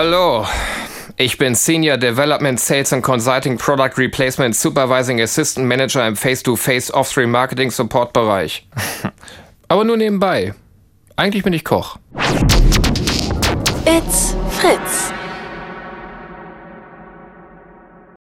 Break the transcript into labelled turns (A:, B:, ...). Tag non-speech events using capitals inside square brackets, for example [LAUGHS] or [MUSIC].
A: Hallo, ich bin Senior Development Sales and Consulting Product Replacement Supervising Assistant Manager im Face-to-Face Off-Stream Marketing Support Bereich. [LAUGHS] Aber nur nebenbei. Eigentlich bin ich Koch.
B: It's Fritz.